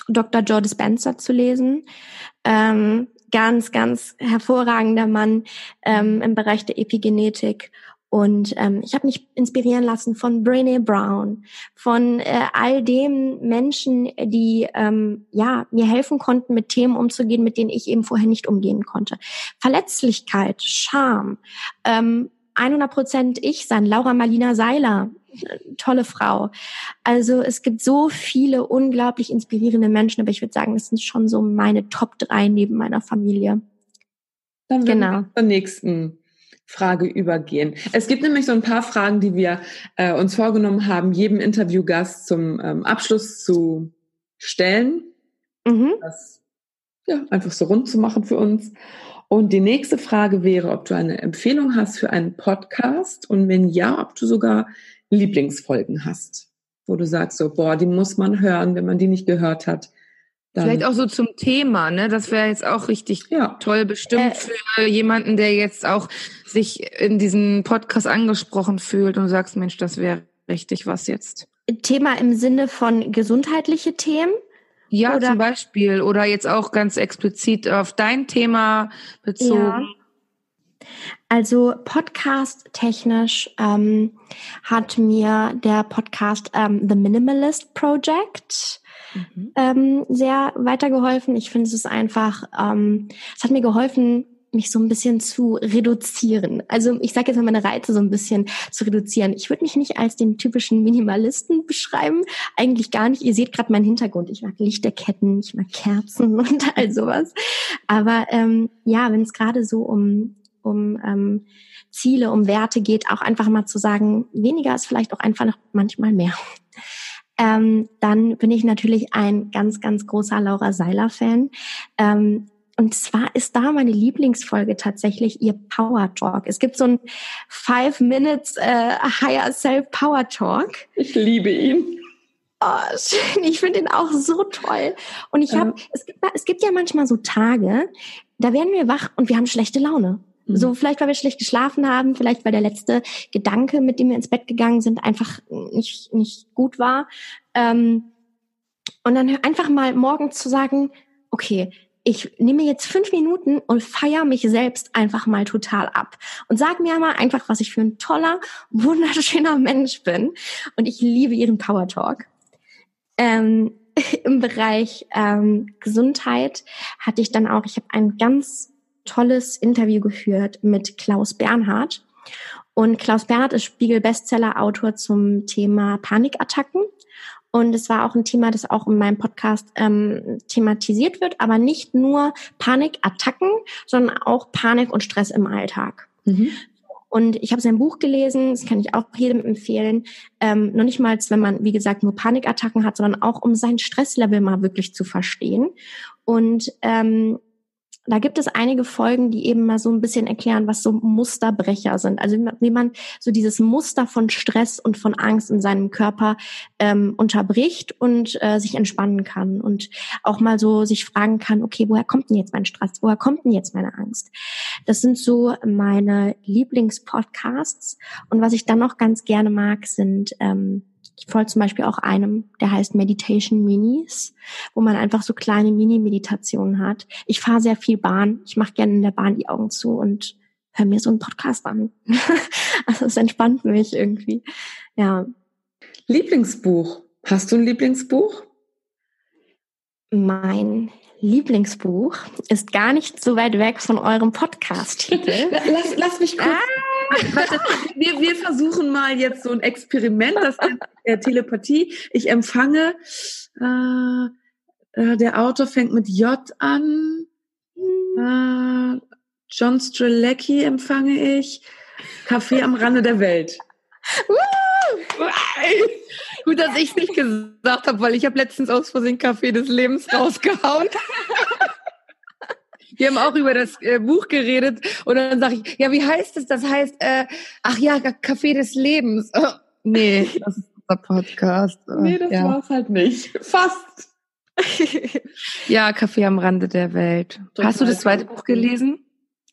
[SPEAKER 3] Dr. Joe Dispenza zu lesen. Ähm, ganz, ganz hervorragender Mann ähm, im Bereich der Epigenetik. Und ähm, ich habe mich inspirieren lassen von Brené Brown, von äh, all den Menschen, die ähm, ja mir helfen konnten, mit Themen umzugehen, mit denen ich eben vorher nicht umgehen konnte. Verletzlichkeit, Scham, ähm, 100 Prozent ich sein, Laura Marlina Seiler, tolle Frau. Also es gibt so viele unglaublich inspirierende Menschen, aber ich würde sagen, das sind schon so meine Top drei neben meiner Familie.
[SPEAKER 1] Dann genau. wir zur nächsten Frage übergehen. Es gibt nämlich so ein paar Fragen, die wir äh, uns vorgenommen haben, jedem Interviewgast zum ähm, Abschluss zu stellen. Mhm. Das ja, einfach so rund zu machen für uns. Und die nächste Frage wäre, ob du eine Empfehlung hast für einen Podcast und wenn ja, ob du sogar Lieblingsfolgen hast, wo du sagst so, boah, die muss man hören, wenn man die nicht gehört hat.
[SPEAKER 2] Dann Vielleicht auch so zum Thema, ne? Das wäre jetzt auch richtig ja. toll, bestimmt äh, für jemanden, der jetzt auch sich in diesen Podcast angesprochen fühlt und sagst, Mensch, das wäre richtig was jetzt.
[SPEAKER 3] Thema im Sinne von gesundheitliche Themen?
[SPEAKER 2] Ja, oder? zum Beispiel. Oder jetzt auch ganz explizit auf dein Thema bezogen. Ja.
[SPEAKER 3] Also podcast-technisch ähm, hat mir der Podcast ähm, The Minimalist Project mhm. ähm, sehr weitergeholfen. Ich finde es ist einfach, ähm, es hat mir geholfen, mich so ein bisschen zu reduzieren. Also ich sage jetzt mal meine Reize so ein bisschen zu reduzieren. Ich würde mich nicht als den typischen Minimalisten beschreiben, eigentlich gar nicht. Ihr seht gerade meinen Hintergrund. Ich mag Lichterketten, ich mag Kerzen und all sowas. Aber ähm, ja, wenn es gerade so um um ähm, Ziele, um Werte geht, auch einfach mal zu sagen, weniger ist vielleicht auch einfach noch manchmal mehr. Ähm, dann bin ich natürlich ein ganz, ganz großer Laura Seiler-Fan. Ähm, und zwar ist da meine Lieblingsfolge tatsächlich ihr Power Talk. Es gibt so ein Five Minutes äh, Higher Self Power Talk.
[SPEAKER 1] Ich liebe ihn.
[SPEAKER 3] Oh, schön. Ich finde ihn auch so toll. Und ich habe, ja. es, gibt, es gibt ja manchmal so Tage, da werden wir wach und wir haben schlechte Laune. Mhm. So vielleicht, weil wir schlecht geschlafen haben, vielleicht weil der letzte Gedanke, mit dem wir ins Bett gegangen sind, einfach nicht, nicht gut war. Ähm, und dann einfach mal morgens zu sagen, okay, ich nehme jetzt fünf Minuten und feiere mich selbst einfach mal total ab und sag mir mal einfach, was ich für ein toller, wunderschöner Mensch bin. Und ich liebe ihren Power Talk. Ähm, Im Bereich ähm, Gesundheit hatte ich dann auch, ich habe einen ganz tolles Interview geführt mit Klaus Bernhard. Und Klaus Bernhard ist Spiegel-Bestseller-Autor zum Thema Panikattacken. Und es war auch ein Thema, das auch in meinem Podcast ähm, thematisiert wird, aber nicht nur Panikattacken, sondern auch Panik und Stress im Alltag. Mhm. Und ich habe sein Buch gelesen, das kann ich auch jedem empfehlen. Ähm, noch nicht mal, wenn man, wie gesagt, nur Panikattacken hat, sondern auch, um sein Stresslevel mal wirklich zu verstehen. Und ähm, da gibt es einige Folgen, die eben mal so ein bisschen erklären, was so Musterbrecher sind. Also wie man so dieses Muster von Stress und von Angst in seinem Körper ähm, unterbricht und äh, sich entspannen kann und auch mal so sich fragen kann, okay, woher kommt denn jetzt mein Stress? Woher kommt denn jetzt meine Angst? Das sind so meine Lieblingspodcasts. Und was ich dann noch ganz gerne mag, sind ähm, ich folge zum Beispiel auch einem, der heißt Meditation Minis, wo man einfach so kleine Mini-Meditationen hat. Ich fahre sehr viel Bahn. Ich mache gerne in der Bahn die Augen zu und höre mir so einen Podcast an. also es entspannt mich irgendwie. Ja.
[SPEAKER 1] Lieblingsbuch. Hast du ein Lieblingsbuch?
[SPEAKER 3] Mein Lieblingsbuch ist gar nicht so weit weg von eurem Podcast-Titel.
[SPEAKER 1] lass, lass mich kurz. Wir, wir versuchen mal jetzt so ein Experiment, das der Telepathie. Ich empfange, äh, äh, der Autor fängt mit J an. Äh, John Strelecki empfange ich. Kaffee am Rande der Welt.
[SPEAKER 2] Gut, dass ich es nicht gesagt habe, weil ich habe letztens aus Versehen Kaffee des Lebens rausgehauen. Wir haben auch über das äh, Buch geredet und dann sage ich, ja, wie heißt es? Das heißt, äh, ach ja, Café des Lebens. Oh, nee, das ist unser Podcast.
[SPEAKER 1] Nee, das ja. war es halt nicht. Fast.
[SPEAKER 2] ja, Kaffee am Rande der Welt. Total Hast du das zweite Buch gelesen?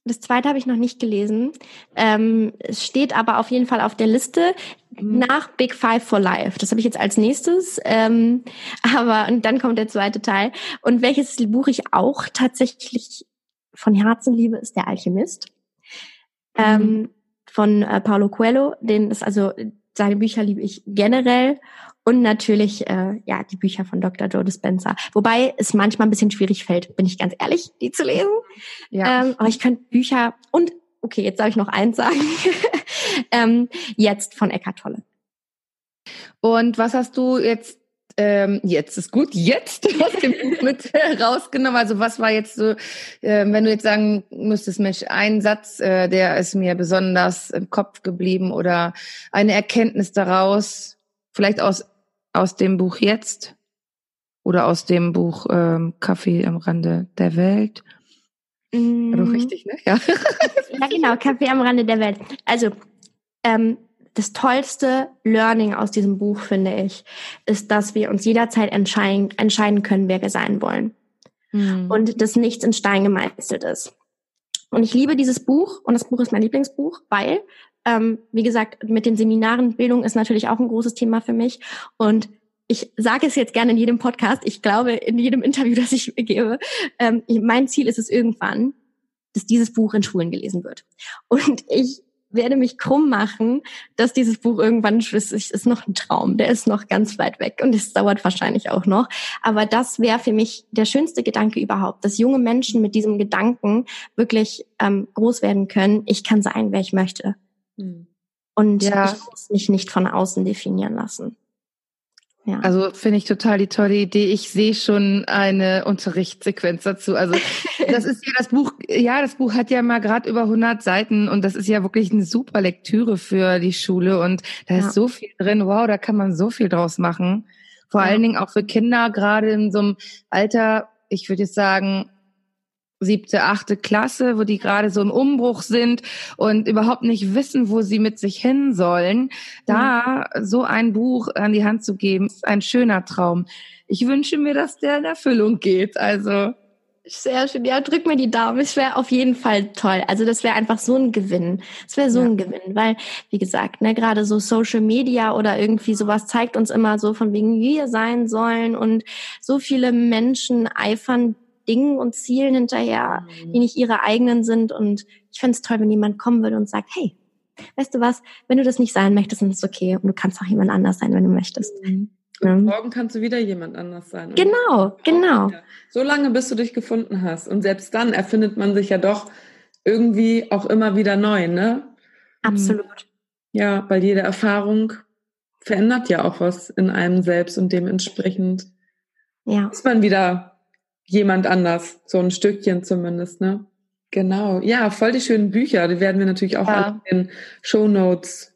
[SPEAKER 3] Das zweite habe ich noch nicht gelesen. Ähm, es steht aber auf jeden Fall auf der Liste mhm. nach Big Five for Life. Das habe ich jetzt als nächstes. Ähm, aber und dann kommt der zweite Teil. Und welches Buch ich auch tatsächlich von Herzen liebe, ist der Alchemist. Mhm. Ähm, von äh, Paulo Coelho, den ist also seine Bücher liebe ich generell und natürlich äh, ja die Bücher von Dr. Joe Dispenza. Wobei es manchmal ein bisschen schwierig fällt, bin ich ganz ehrlich, die zu lesen. Ja. Ähm, aber ich könnte Bücher und okay, jetzt darf ich noch eins sagen. ähm, jetzt von Eckart Tolle.
[SPEAKER 2] Und was hast du jetzt ähm, jetzt ist gut, jetzt aus dem Buch mit rausgenommen. Also was war jetzt so, äh, wenn du jetzt sagen müsstest, Mensch, ein Satz, äh, der ist mir besonders im Kopf geblieben oder eine Erkenntnis daraus, vielleicht aus, aus dem Buch jetzt oder aus dem Buch ähm, Kaffee am Rande der Welt.
[SPEAKER 3] Mm. War doch richtig, ne? Ja. ja, genau, Kaffee am Rande der Welt. Also, ähm, das tollste Learning aus diesem Buch, finde ich, ist, dass wir uns jederzeit entscheiden, entscheiden können, wer wir sein wollen. Mhm. Und dass nichts in Stein gemeißelt ist. Und ich liebe dieses Buch und das Buch ist mein Lieblingsbuch, weil, ähm, wie gesagt, mit den Seminaren Bildung ist natürlich auch ein großes Thema für mich. Und ich sage es jetzt gerne in jedem Podcast, ich glaube in jedem Interview, das ich gebe, ähm, mein Ziel ist es irgendwann, dass dieses Buch in Schulen gelesen wird. Und ich werde mich krumm machen, dass dieses Buch irgendwann ist, ist noch ein Traum. Der ist noch ganz weit weg und es dauert wahrscheinlich auch noch. Aber das wäre für mich der schönste Gedanke überhaupt, dass junge Menschen mit diesem Gedanken wirklich ähm, groß werden können. Ich kann sein, wer ich möchte. Hm. Und ja. ich muss mich nicht von außen definieren lassen.
[SPEAKER 2] Ja. Also finde ich total die tolle Idee. Ich sehe schon eine Unterrichtssequenz dazu. Also das ist ja das Buch, ja, das Buch hat ja mal gerade über 100 Seiten und das ist ja wirklich eine super Lektüre für die Schule und da ja. ist so viel drin. Wow, da kann man so viel draus machen. Vor ja. allen Dingen auch für Kinder, gerade in so einem Alter, ich würde jetzt sagen, siebte, achte Klasse, wo die gerade so im Umbruch sind und überhaupt nicht wissen, wo sie mit sich hin sollen, da mhm. so ein Buch an die Hand zu geben, ist ein schöner Traum. Ich wünsche mir, dass der in Erfüllung geht. Also
[SPEAKER 3] sehr schön. Ja, drück mir die Daumen. Es wäre auf jeden Fall toll. Also das wäre einfach so ein Gewinn. Es wäre so ja. ein Gewinn, weil, wie gesagt, ne, gerade so Social Media oder irgendwie sowas zeigt uns immer so von wegen wir sein sollen und so viele Menschen eifern Dingen und Zielen hinterher, mhm. die nicht ihre eigenen sind. Und ich fände es toll, wenn jemand kommen würde und sagt, hey, weißt du was, wenn du das nicht sein möchtest, dann ist es okay. Und du kannst auch jemand anders sein, wenn du möchtest.
[SPEAKER 1] Mhm. Ja. morgen kannst du wieder jemand anders sein.
[SPEAKER 3] Genau, genau.
[SPEAKER 1] So lange, bis du dich gefunden hast. Und selbst dann erfindet man sich ja doch irgendwie auch immer wieder neu, ne?
[SPEAKER 3] Absolut.
[SPEAKER 1] Ja, weil jede Erfahrung verändert ja auch was in einem selbst und dementsprechend ja. ist man wieder jemand anders, so ein Stückchen zumindest, ne? Genau, ja, voll die schönen Bücher, die werden wir natürlich auch ja. in den Show Notes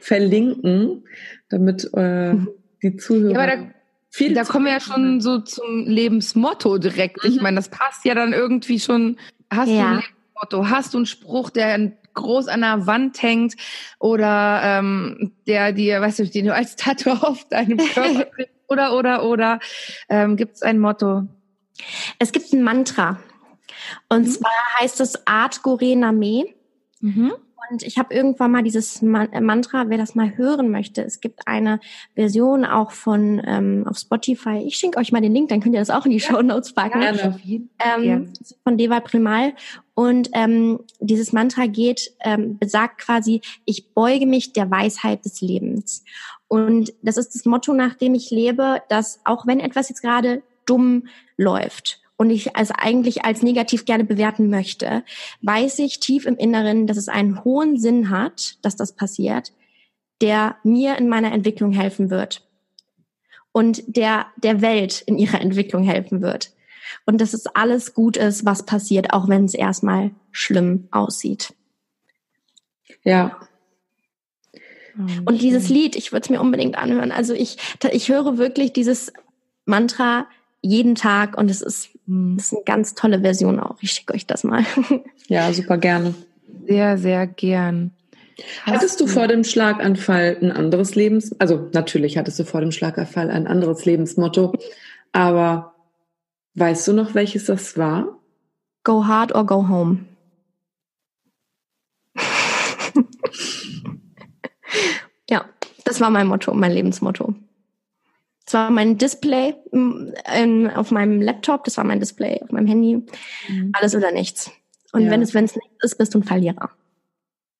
[SPEAKER 1] verlinken, damit äh, die Zuhörer. Ja,
[SPEAKER 2] aber da, viel da kommen wir ja schon so zum Lebensmotto direkt. Ich mhm. meine, das passt ja dann irgendwie schon. Hast ja. du ein Lebensmotto? Hast du einen Spruch, der groß an der Wand hängt oder ähm, der dir, weißt du, den du als Tattoo auf deinem Körper oder oder oder ähm, gibt es ein Motto?
[SPEAKER 3] Es gibt ein Mantra. Und mhm. zwar heißt es Art Gore Name. Mhm. Und ich habe irgendwann mal dieses äh, Mantra, wer das mal hören möchte, es gibt eine Version auch von ähm, auf Spotify. Ich schenke euch mal den Link, dann könnt ihr das auch in die ja. Show Notes packen. Gerne. Ähm, Von Deva Primal. Und ähm, dieses Mantra geht, ähm, besagt quasi, ich beuge mich der Weisheit des Lebens. Und das ist das Motto, nach dem ich lebe, dass auch wenn etwas jetzt gerade dumm läuft und ich es eigentlich als negativ gerne bewerten möchte, weiß ich tief im Inneren, dass es einen hohen Sinn hat, dass das passiert, der mir in meiner Entwicklung helfen wird und der der Welt in ihrer Entwicklung helfen wird. Und dass es alles gut ist, was passiert, auch wenn es erstmal schlimm aussieht.
[SPEAKER 1] Ja.
[SPEAKER 3] Und dieses Lied, ich würde es mir unbedingt anhören. Also ich, ich höre wirklich dieses Mantra jeden Tag und es ist, hm. ist eine ganz tolle Version auch. Ich schicke euch das mal.
[SPEAKER 1] Ja, super gerne.
[SPEAKER 2] Sehr, sehr gern.
[SPEAKER 1] Hattest du vor dem Schlaganfall ein anderes Lebens, also natürlich hattest du vor dem Schlaganfall ein anderes Lebensmotto, aber weißt du noch, welches das war?
[SPEAKER 3] Go hard or go home. ja, das war mein Motto, mein Lebensmotto. War mein Display ähm, auf meinem Laptop, das war mein Display auf meinem Handy. Mhm. Alles oder nichts. Und ja. wenn es wenn es nichts ist, bist du ein Verlierer.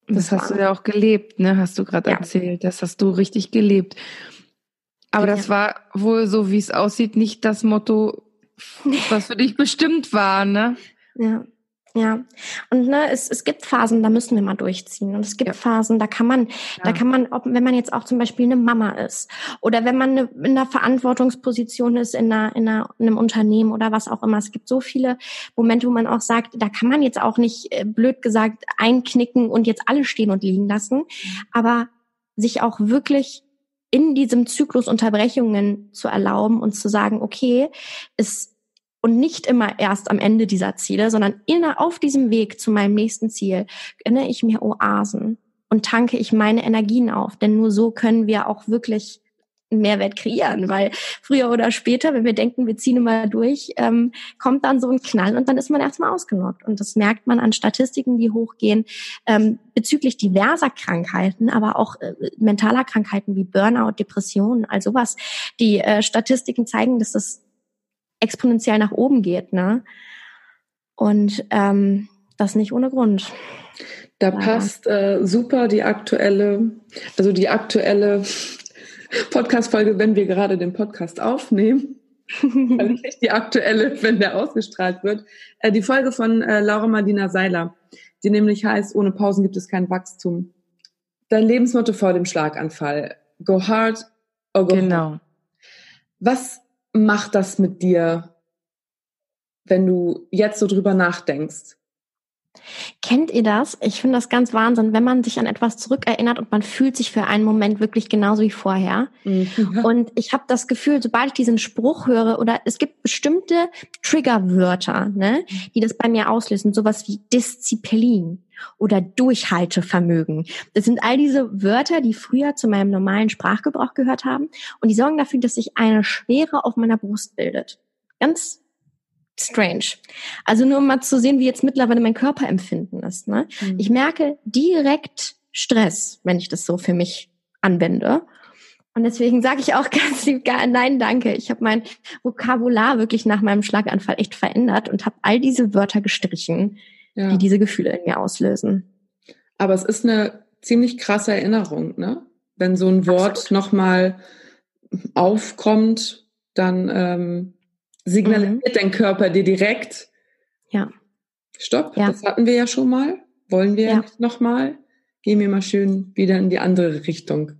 [SPEAKER 2] Das, das hast du ja auch gelebt, ne? Hast du gerade ja. erzählt. Das hast du richtig gelebt. Aber ja. das war wohl so, wie es aussieht, nicht das Motto, was für dich bestimmt war, ne?
[SPEAKER 3] Ja. Ja, und ne, es, es gibt Phasen, da müssen wir mal durchziehen. Und es gibt ja. Phasen, da kann man, ja. da kann man, ob, wenn man jetzt auch zum Beispiel eine Mama ist oder wenn man eine, in einer Verantwortungsposition ist in, einer, in, einer, in einem Unternehmen oder was auch immer. Es gibt so viele Momente, wo man auch sagt, da kann man jetzt auch nicht äh, blöd gesagt einknicken und jetzt alle stehen und liegen lassen, mhm. aber sich auch wirklich in diesem Zyklus Unterbrechungen zu erlauben und zu sagen, okay, es und nicht immer erst am Ende dieser Ziele, sondern inner auf diesem Weg zu meinem nächsten Ziel gönne ich mir Oasen und tanke ich meine Energien auf. Denn nur so können wir auch wirklich einen Mehrwert kreieren, weil früher oder später, wenn wir denken, wir ziehen immer durch, ähm, kommt dann so ein Knall und dann ist man erstmal ausgenockt. Und das merkt man an Statistiken, die hochgehen ähm, bezüglich diverser Krankheiten, aber auch äh, mentaler Krankheiten wie Burnout, Depressionen, all sowas. Die äh, Statistiken zeigen, dass das exponentiell nach oben geht, ne? Und ähm, das nicht ohne Grund.
[SPEAKER 1] Da ja. passt äh, super die aktuelle, also die aktuelle Podcast-Folge, wenn wir gerade den Podcast aufnehmen. also nicht die aktuelle, wenn der ausgestrahlt wird. Äh, die Folge von äh, Laura Madina Seiler, die nämlich heißt, ohne Pausen gibt es kein Wachstum. Dein Lebensmotto vor dem Schlaganfall. Go hard or go
[SPEAKER 2] Genau. Home.
[SPEAKER 1] Was macht das mit dir, wenn du jetzt so drüber nachdenkst?
[SPEAKER 3] Kennt ihr das? Ich finde das ganz Wahnsinn, wenn man sich an etwas zurückerinnert und man fühlt sich für einen Moment wirklich genauso wie vorher. Mhm. Und ich habe das Gefühl, sobald ich diesen Spruch höre oder es gibt bestimmte Triggerwörter, ne, die das bei mir auslösen, sowas wie Disziplin oder Durchhaltevermögen. Das sind all diese Wörter, die früher zu meinem normalen Sprachgebrauch gehört haben und die sorgen dafür, dass sich eine Schwere auf meiner Brust bildet. Ganz strange. Also nur um mal zu sehen, wie jetzt mittlerweile mein Körperempfinden ist. Ne? Mhm. Ich merke direkt Stress, wenn ich das so für mich anwende. Und deswegen sage ich auch ganz lieb, nein, danke. Ich habe mein Vokabular wirklich nach meinem Schlaganfall echt verändert und habe all diese Wörter gestrichen, ja. die diese Gefühle in mir auslösen.
[SPEAKER 1] Aber es ist eine ziemlich krasse Erinnerung, ne? Wenn so ein Wort nochmal aufkommt, dann ähm, signalisiert mhm. dein Körper dir direkt,
[SPEAKER 3] ja.
[SPEAKER 1] Stopp, ja. das hatten wir ja schon mal, wollen wir ja. nicht nochmal, gehen wir mal schön wieder in die andere Richtung.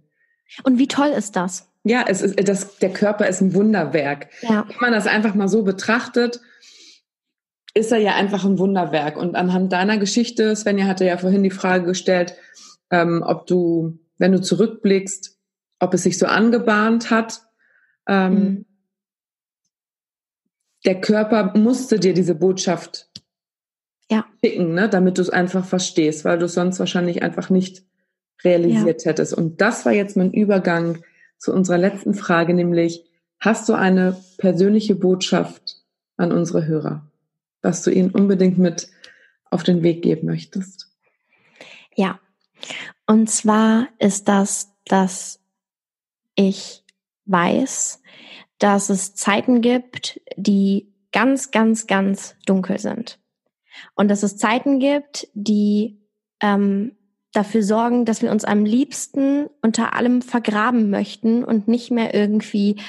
[SPEAKER 3] Und wie toll ist das?
[SPEAKER 1] Ja, es ist, das, der Körper ist ein Wunderwerk. Ja. Wenn man das einfach mal so betrachtet, ist er ja einfach ein Wunderwerk. Und anhand deiner Geschichte, Svenja hatte ja vorhin die Frage gestellt, ähm, ob du, wenn du zurückblickst, ob es sich so angebahnt hat. Ähm, mhm der Körper musste dir diese Botschaft ja. schicken, ne, damit du es einfach verstehst, weil du es sonst wahrscheinlich einfach nicht realisiert ja. hättest. Und das war jetzt mein Übergang zu unserer letzten Frage, nämlich, hast du eine persönliche Botschaft an unsere Hörer, was du ihnen unbedingt mit auf den Weg geben möchtest?
[SPEAKER 3] Ja, und zwar ist das, dass ich weiß, dass es Zeiten gibt, die ganz, ganz, ganz dunkel sind. Und dass es Zeiten gibt, die ähm, dafür sorgen, dass wir uns am liebsten unter allem vergraben möchten und nicht mehr irgendwie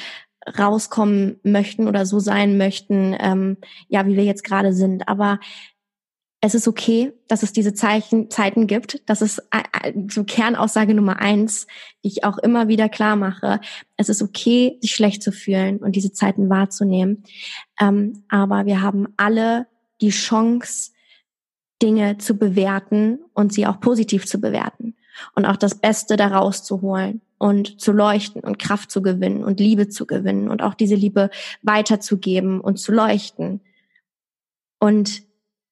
[SPEAKER 3] rauskommen möchten oder so sein möchten, ähm, ja, wie wir jetzt gerade sind. Aber es ist okay, dass es diese Zeichen, Zeiten gibt. Das ist äh, äh, so Kernaussage Nummer eins, die ich auch immer wieder klar mache. Es ist okay, sich schlecht zu fühlen und diese Zeiten wahrzunehmen. Ähm, aber wir haben alle die Chance, Dinge zu bewerten und sie auch positiv zu bewerten und auch das Beste daraus zu holen und zu leuchten und Kraft zu gewinnen und Liebe zu gewinnen und auch diese Liebe weiterzugeben und zu leuchten. Und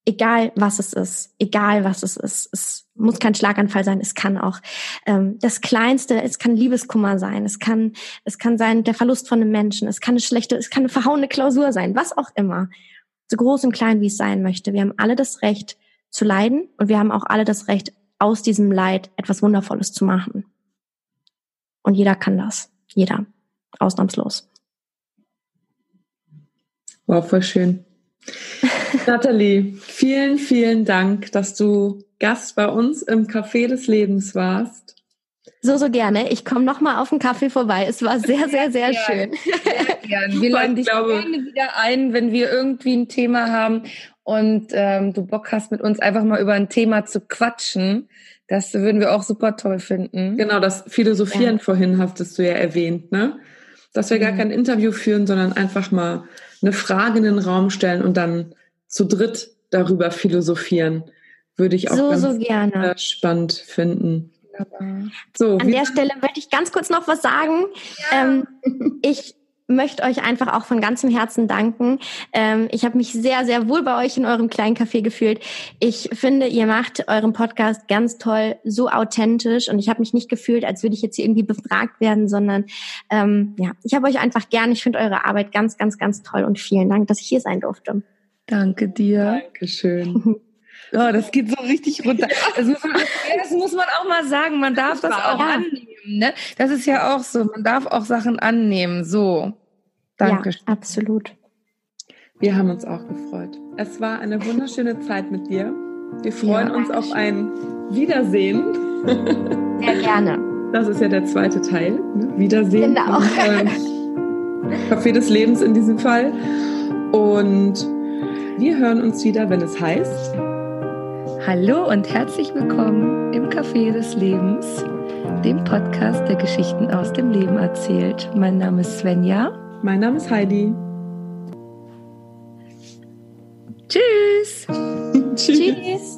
[SPEAKER 3] egal was es ist, egal was es ist, es muss kein Schlaganfall sein, es kann auch ähm, das Kleinste, es kann Liebeskummer sein, es kann, es kann sein der Verlust von einem Menschen, es kann eine schlechte, es kann eine verhauene Klausur sein, was auch immer, so groß und klein wie es sein möchte. Wir haben alle das Recht zu leiden und wir haben auch alle das Recht, aus diesem Leid etwas Wundervolles zu machen. Und jeder kann das, jeder, ausnahmslos.
[SPEAKER 1] Wow, voll schön. Nathalie, vielen, vielen Dank, dass du Gast bei uns im Café des Lebens warst.
[SPEAKER 3] So, so gerne. Ich komme nochmal auf den Kaffee vorbei. Es war sehr, sehr, sehr, sehr schön. Sehr
[SPEAKER 2] gern. Wir laden dich glaube, gerne wieder ein, wenn wir irgendwie ein Thema haben und ähm, du Bock hast, mit uns einfach mal über ein Thema zu quatschen. Das würden wir auch super toll finden.
[SPEAKER 1] Genau, das Philosophieren ja. vorhin hattest du ja erwähnt, ne? Dass wir mhm. gar kein Interview führen, sondern einfach mal eine Frage in den Raum stellen und dann zu dritt darüber philosophieren. Würde ich auch so, ganz so gerne. spannend finden.
[SPEAKER 3] So, An der Stelle möchte ich ganz kurz noch was sagen. Ja. Ähm, ich möchte euch einfach auch von ganzem Herzen danken. Ähm, ich habe mich sehr, sehr wohl bei euch in eurem kleinen Café gefühlt. Ich finde, ihr macht euren Podcast ganz toll, so authentisch und ich habe mich nicht gefühlt, als würde ich jetzt hier irgendwie befragt werden, sondern ähm, ja, ich habe euch einfach gern. Ich finde eure Arbeit ganz, ganz, ganz toll und vielen Dank, dass ich hier sein durfte.
[SPEAKER 2] Danke dir.
[SPEAKER 1] Dankeschön.
[SPEAKER 2] Oh, das geht so richtig runter. Das muss, man, das muss man auch mal sagen. Man darf das auch ja. annehmen. Ne? Das ist ja auch so. Man darf auch Sachen annehmen. So. Danke.
[SPEAKER 3] Ja, absolut.
[SPEAKER 1] Wir haben uns auch gefreut. Es war eine wunderschöne Zeit mit dir. Wir freuen ja, uns auf ein Wiedersehen.
[SPEAKER 3] Sehr gerne.
[SPEAKER 1] Das ist ja der zweite Teil. Ne? Wiedersehen.
[SPEAKER 3] Genau.
[SPEAKER 1] Ähm, Café des Lebens in diesem Fall. Und wir hören uns wieder, wenn es heißt.
[SPEAKER 2] Hallo und herzlich willkommen im Café des Lebens, dem Podcast, der Geschichten aus dem Leben erzählt. Mein Name ist Svenja.
[SPEAKER 1] Mein Name ist Heidi.
[SPEAKER 2] Tschüss.
[SPEAKER 3] Tschüss.